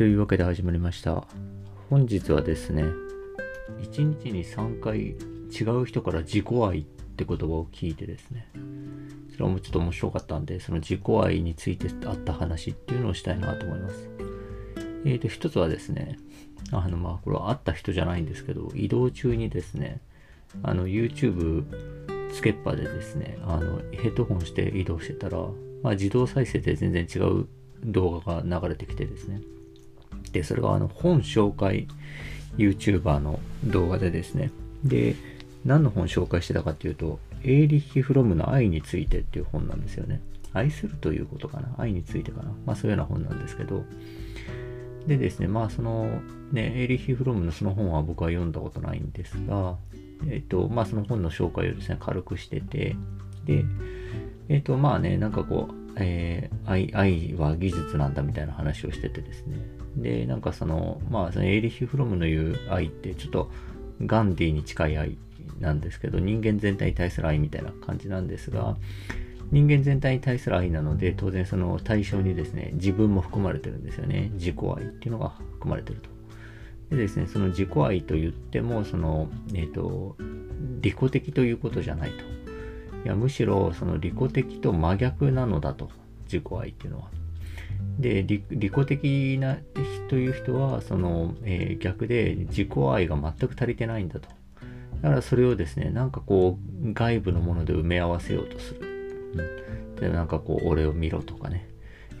というわけで始まりました。本日はですね、1日に3回違う人から自己愛って言葉を聞いてですね、それもちょっと面白かったんで、その自己愛についてあった話っていうのをしたいなと思います。えーと、一つはですね、あの、まあ、これは会った人じゃないんですけど、移動中にですね、あの、YouTube つけっぱでですね、あの、ヘッドホンして移動してたら、まあ、自動再生で全然違う動画が流れてきてですね。で、それがあの、本紹介 YouTuber の動画でですね。で、何の本紹介してたかっていうと、エーリッヒ・フロムの愛についてっていう本なんですよね。愛するということかな？愛についてかな？まあそういうような本なんですけど。でですね、まあその、ね、エーリッヒ・フロムのその本は僕は読んだことないんですが、えっ、と、まあその本の紹介をですね、軽くしてて、で、えっ、と、まあね、なんかこう、えー、愛、愛は技術なんだみたいな話をしててですね。で、なんかその、まあ、そのエーリヒ・フロムの言う愛ってちょっとガンディーに近い愛なんですけど、人間全体に対する愛みたいな感じなんですが、人間全体に対する愛なので、当然その対象にですね、自分も含まれてるんですよね。自己愛っていうのが含まれてると。でですね、その自己愛と言っても、その、えっ、ー、と、利己的ということじゃないと。いや、むしろその利己的と真逆なのだと。自己愛っていうのは。で、利己的なという人は、その、えー、逆で自己愛が全く足りてないんだと。だからそれをですね、なんかこう、外部のもので埋め合わせようとする。うん、で、なんかこう、俺を見ろとかね。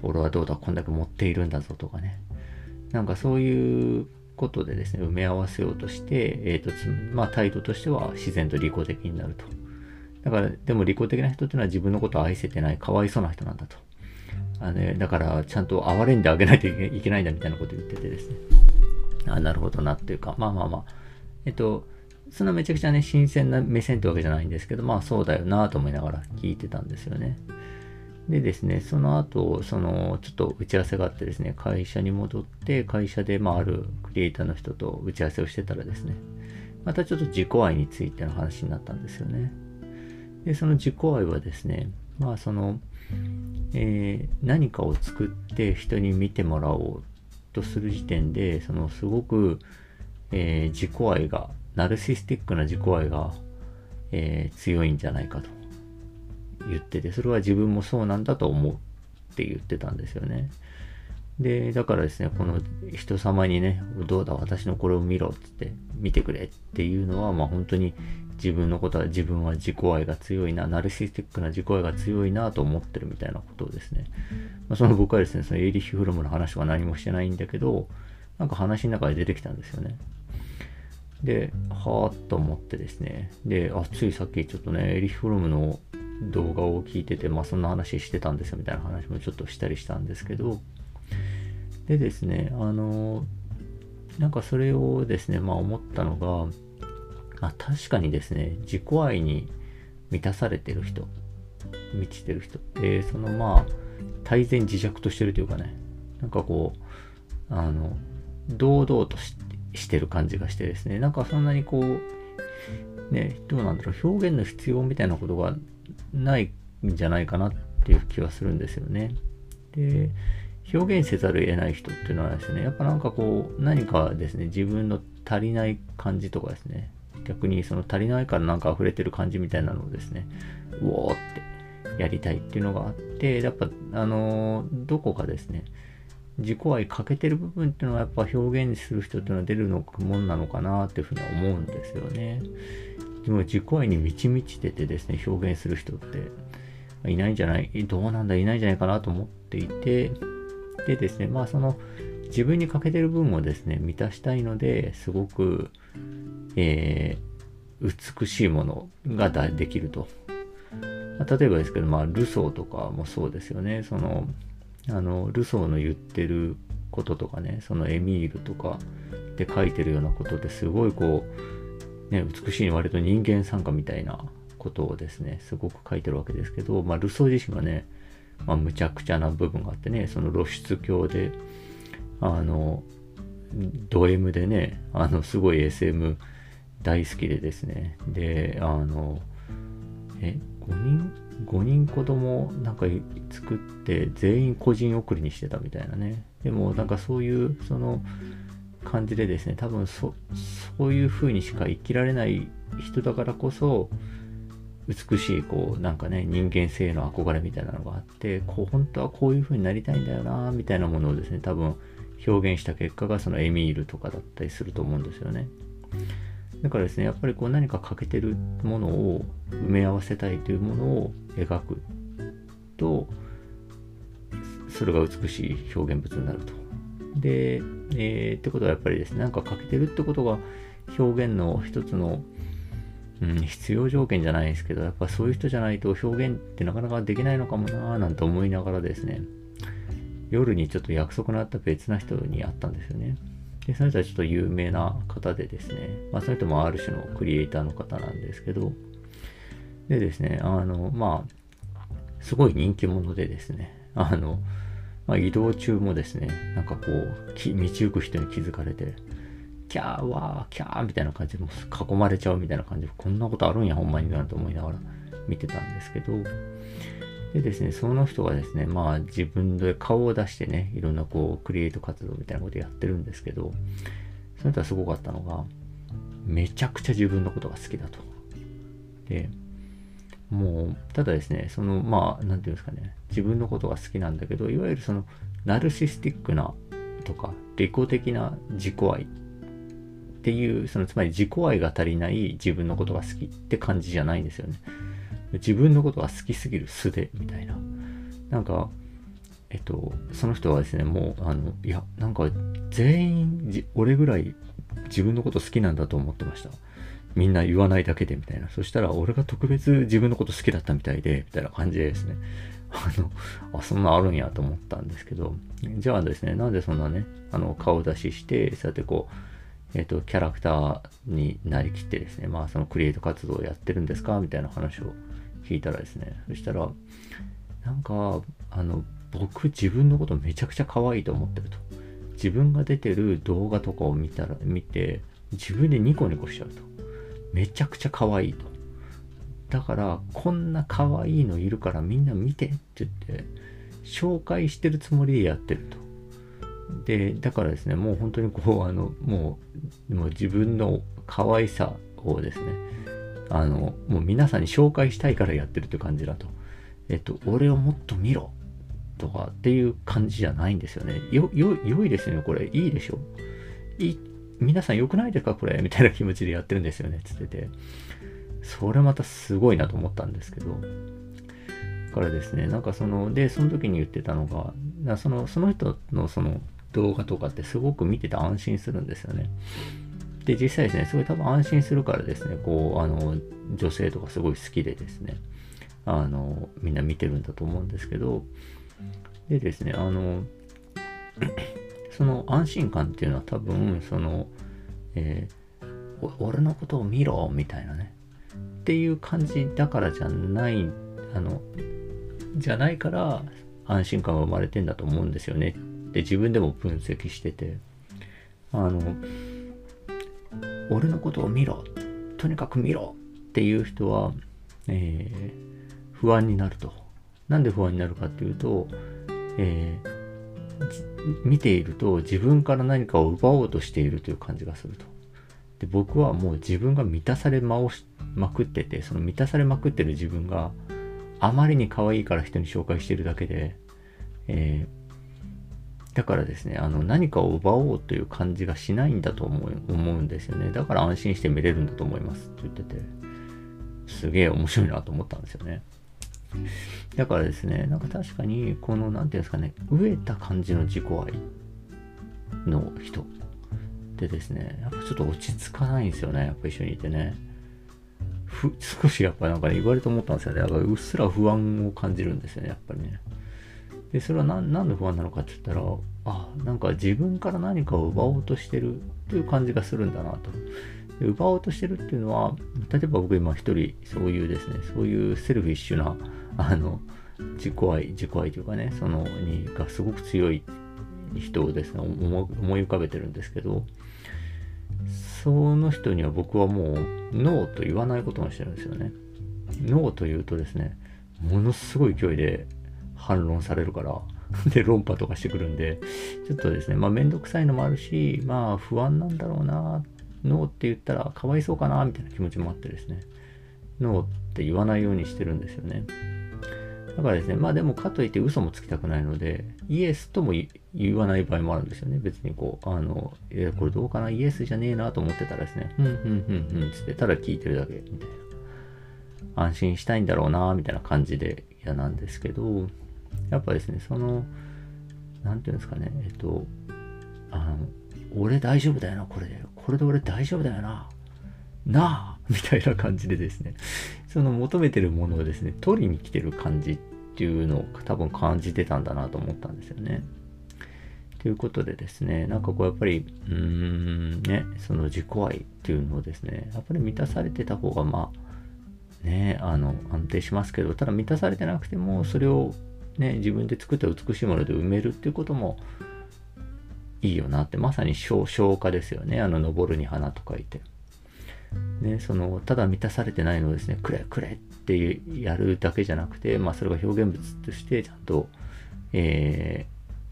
俺はどうだ、こんだけ持っているんだぞとかね。なんかそういうことでですね、埋め合わせようとして、え、ー、と、まあ態度としては自然と利己的になると。だから、でも利己的な人っていうのは自分のことを愛せてない、かわいそうな人なんだと。あのね、だからちゃんと憐れんであげないといけないんだみたいなこと言っててですね。あなるほどなっていうか、まあまあまあ。えっと、そんなめちゃくちゃね、新鮮な目線ってわけじゃないんですけど、まあそうだよなと思いながら聞いてたんですよね。でですね、その後、その、ちょっと打ち合わせがあってですね、会社に戻って、会社で、まあ、あるクリエイターの人と打ち合わせをしてたらですね、またちょっと自己愛についての話になったんですよね。で、その自己愛はですね、まあ、その、えー、何かを作って人に見てもらおうとする時点で、そのすごく、えー、自己愛が、ナルシスティックな自己愛が、えー、強いんじゃないかと言ってて、それは自分もそうなんだと思うって言ってたんですよね。で、だからですね、この人様にね、どうだ、私のこれを見ろっつって、見てくれっていうのは、まあ本当に自分のことは自分は自己愛が強いな、ナルシスティックな自己愛が強いなと思ってるみたいなことをですね、まあ、その僕はですね、そのエイリッヒ・フロムの話は何もしてないんだけど、なんか話の中で出てきたんですよね。で、はーっと思ってですね、で、あ、ついさっきちょっとね、エリヒ・フロムの動画を聞いてて、まあそんな話してたんですよみたいな話もちょっとしたりしたんですけど、でですね、あの、なんかそれをですね、まあ思ったのが、あ確かにですね、自己愛に満たされてる人、満ちてる人。で、そのまあ、大然自弱としてるというかね、なんかこう、あの、堂々としてる感じがしてですね、なんかそんなにこう、ね、どうなんだろう、表現の必要みたいなことがないんじゃないかなっていう気はするんですよね。で、表現せざるを得ない人っていうのはですね、やっぱなんかこう、何かですね、自分の足りない感じとかですね、逆にその足りないからなんか溢れてる感じみたいなのをですね、うおーってやりたいっていうのがあって、やっぱ、あのー、どこかですね、自己愛欠けてる部分っていうのはやっぱ表現する人っていうのは出るのもんなのかなっていうふうには思うんですよね。でも自己愛に満ち満ちててですね、表現する人っていないんじゃない、どうなんだ、いないんじゃないかなと思っていて、でですね、まあその自分に欠けてる分をですね、満たしたいので、すごく、えー、美しいものができると。ま、例えばですけど、まあ、ルソーとかもそうですよね。その、あの、ルソーの言ってることとかね、そのエミールとかで書いてるようなことですごいこう、ね、美しい割と人間参加みたいなことをですね、すごく書いてるわけですけど、まあ、ルソー自身はね、まあ、むちゃくちゃな部分があってね、その露出狂で、あの、ド M でね、あの、すごい SM 大好きでですね、で、あの、え、5人 ?5 人子供なんか作って全員個人送りにしてたみたいなね。でもなんかそういうその感じでですね、多分そそういう風にしか生きられない人だからこそ、美しいこうなんかね人間性の憧れみたいなのがあってこう本当はこういう風になりたいんだよなみたいなものをですね多分表現した結果がそのエミールとかだったりすると思うんですよね。だからですね、やっぱりこう何か欠けてるものを埋め合わせたいというものを描くと、それが美しい表現物になると。で、えー、ってことはやっぱりですね、なんか欠けてるってことが表現の一つの、うん、必要条件じゃないですけど、やっぱそういう人じゃないと表現ってなかなかできないのかもなぁなんて思いながらですね、夜にちょっと約束のあった別な人に会ったんですよね。で、その人はちょっと有名な方でですね、まあ、その人もある種のクリエイターの方なんですけど、でですね、あの、まあ、すごい人気者でですね、あの、まあ、移動中もですね、なんかこう、道行く人に気づかれて、キャーわー、キャーみたいな感じで、もう囲まれちゃうみたいな感じで、こんなことあるんや、ほんまになと思いながら見てたんですけど、でですね、その人がですね、まあ自分で顔を出してね、いろんなこう、クリエイト活動みたいなことやってるんですけど、その人はすごかったのが、めちゃくちゃ自分のことが好きだと。で、もう、ただですね、その、まあ、なんていうんですかね、自分のことが好きなんだけど、いわゆるその、ナルシスティックなとか、利己的な自己愛っていう、その、つまり自己愛が足りない自分のことが好きって感じじゃないんですよね。自分のことが好きすぎる素で、みたいな。なんか、えっと、その人はですね、もう、あの、いや、なんか、全員、俺ぐらい自分のこと好きなんだと思ってました。みんな言わないだけで、みたいな。そしたら、俺が特別自分のこと好きだったみたいで、みたいな感じでですね。あの、あ、そんなあるんやと思ったんですけど、じゃあですね、なんでそんなね、あの、顔出しして、そうやってこう、えっ、と、キャラクターになりきってですね、まあ、そのクリエイト活動をやってるんですか？みたいな話を聞いたらですね、そしたら、なんか、あの、僕自分のことめちゃくちゃ可愛いと思ってると。自分が出てる動画とかを見たら、見て、自分でニコニコしちゃうと。めちゃくちゃ可愛いと。だから、こんな可愛いのいるからみんな見てって言って、紹介してるつもりでやってると。で、だからですね、もう本当にこう、あの、もう、もう自分の可愛さをですね、あの、もう皆さんに紹介したいからやってるって感じだと。えっと、俺をもっと見ろとかっていう感じじゃないんですよね。よ、よ、良いですよね、これ。いいでしょいい、皆さん良くないですかこれみたいな気持ちでやってるんですよね、つってて。それまたすごいなと思ったんですけど。からですね、なんかその、で、その時に言ってたのが、その、その人のその動画とかってすごく見てて安心するんですよね。で、実際ですね、すごい多分安心するからですね、こう、あの、女性とかすごい好きでですね、あの、みんな見てるんだと思うんですけど、でですね、あの、その安心感っていうのは多分、その、えー、俺のことを見ろみたいなね、っていう感じだからじゃない、あの、じゃないから安心感が生まれてんだと思うんですよねって自分でも分析してて、あの、俺のことを見ろとにかく見ろっていう人は、えー、不安になると。なんで不安になるかっていうと、えー、見ていると自分から何かを奪おうとしているという感じがすると。で僕はもう自分が満たされまくってて、その満たされまくってる自分があまりに可愛いから人に紹介してるだけで、えーだからですね、あの何かを奪おうという感じがしないんだと思う思うんですよね。だから安心して見れるんだと思いますって言ってて、すげえ面白いなと思ったんですよね。だからですね、なんか確かに、この、なんていうんですかね、飢えた感じの自己愛の人でですね、やっぱちょっと落ち着かないんですよね、やっぱ一緒にいてね。少しやっぱなんかね、言われて思ったんですよね。やっぱうっすら不安を感じるんですよね、やっぱりね。で、それは何何で不安なのかって言ったら、あ、なんか自分から何かを奪おうとしてるという感じがするんだなと。で奪おうとしてるっていうのは、例えば僕今一人そういうですね、そういうセルフィッシュな、あの、自己愛、自己愛というかね、その、に、がすごく強い人をですね、思い浮かべてるんですけど、その人には僕はもう、ノーと言わないことにしてるんですよね。ノーというとですね、ものすごい勢いで反論されるから、で、論破とかしてくるんで、ちょっとですね、まあ、めんどくさいのもあるし、まあ、不安なんだろうな、ノーって言ったらかわいそうかな、みたいな気持ちもあってですね、ノーって言わないようにしてるんですよね。だからですね、まあでもかといって嘘もつきたくないので、イエスとも言わない場合もあるんですよね。別にこう、あの、えこれどうかな、イエスじゃねえなと思ってたらですね、うん、うん、うん、うん、つって、ただ聞いてるだけ、みたいな。安心したいんだろうな、みたいな感じで嫌なんですけど、やっぱですね、その、なんていうんですかね、えっと、あの、俺大丈夫だよな、これで。これで俺大丈夫だよな。なあみたいな感じでですね、その求めてるものをですね、取りに来てる感じっていうのを多分感じてたんだなと思ったんですよね。ということでですね、なんかこうやっぱり、うーん、ね、その自己愛っていうのをですね、やっぱり満たされてた方が、まあ、ね、あの、安定しますけど、ただ満たされてなくても、それをね、自分で作った美しいもので埋めるっていうこともいいよなって、まさに消化ですよね。あの、登るに花と書いて。ね、その、ただ満たされてないのをですね、くれくれってやるだけじゃなくて、まあ、それが表現物としてちゃんと、え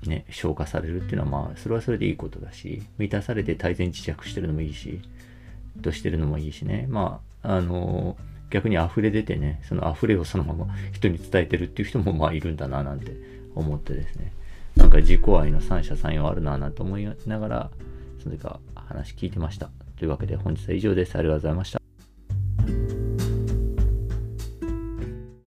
ー、ね、消化されるっていうのは、まあ、それはそれでいいことだし、満たされて大前自着してるのもいいし、としてるのもいいしね。まあ、あの逆に溢れ出てね、その溢れをそのまま人に伝えてるっていう人もまあいるんだななんて思ってですね。なんか自己愛の三者三様あるななんて思いながら、その時は話聞いてました。というわけで本日は以上です。ありがとうございました。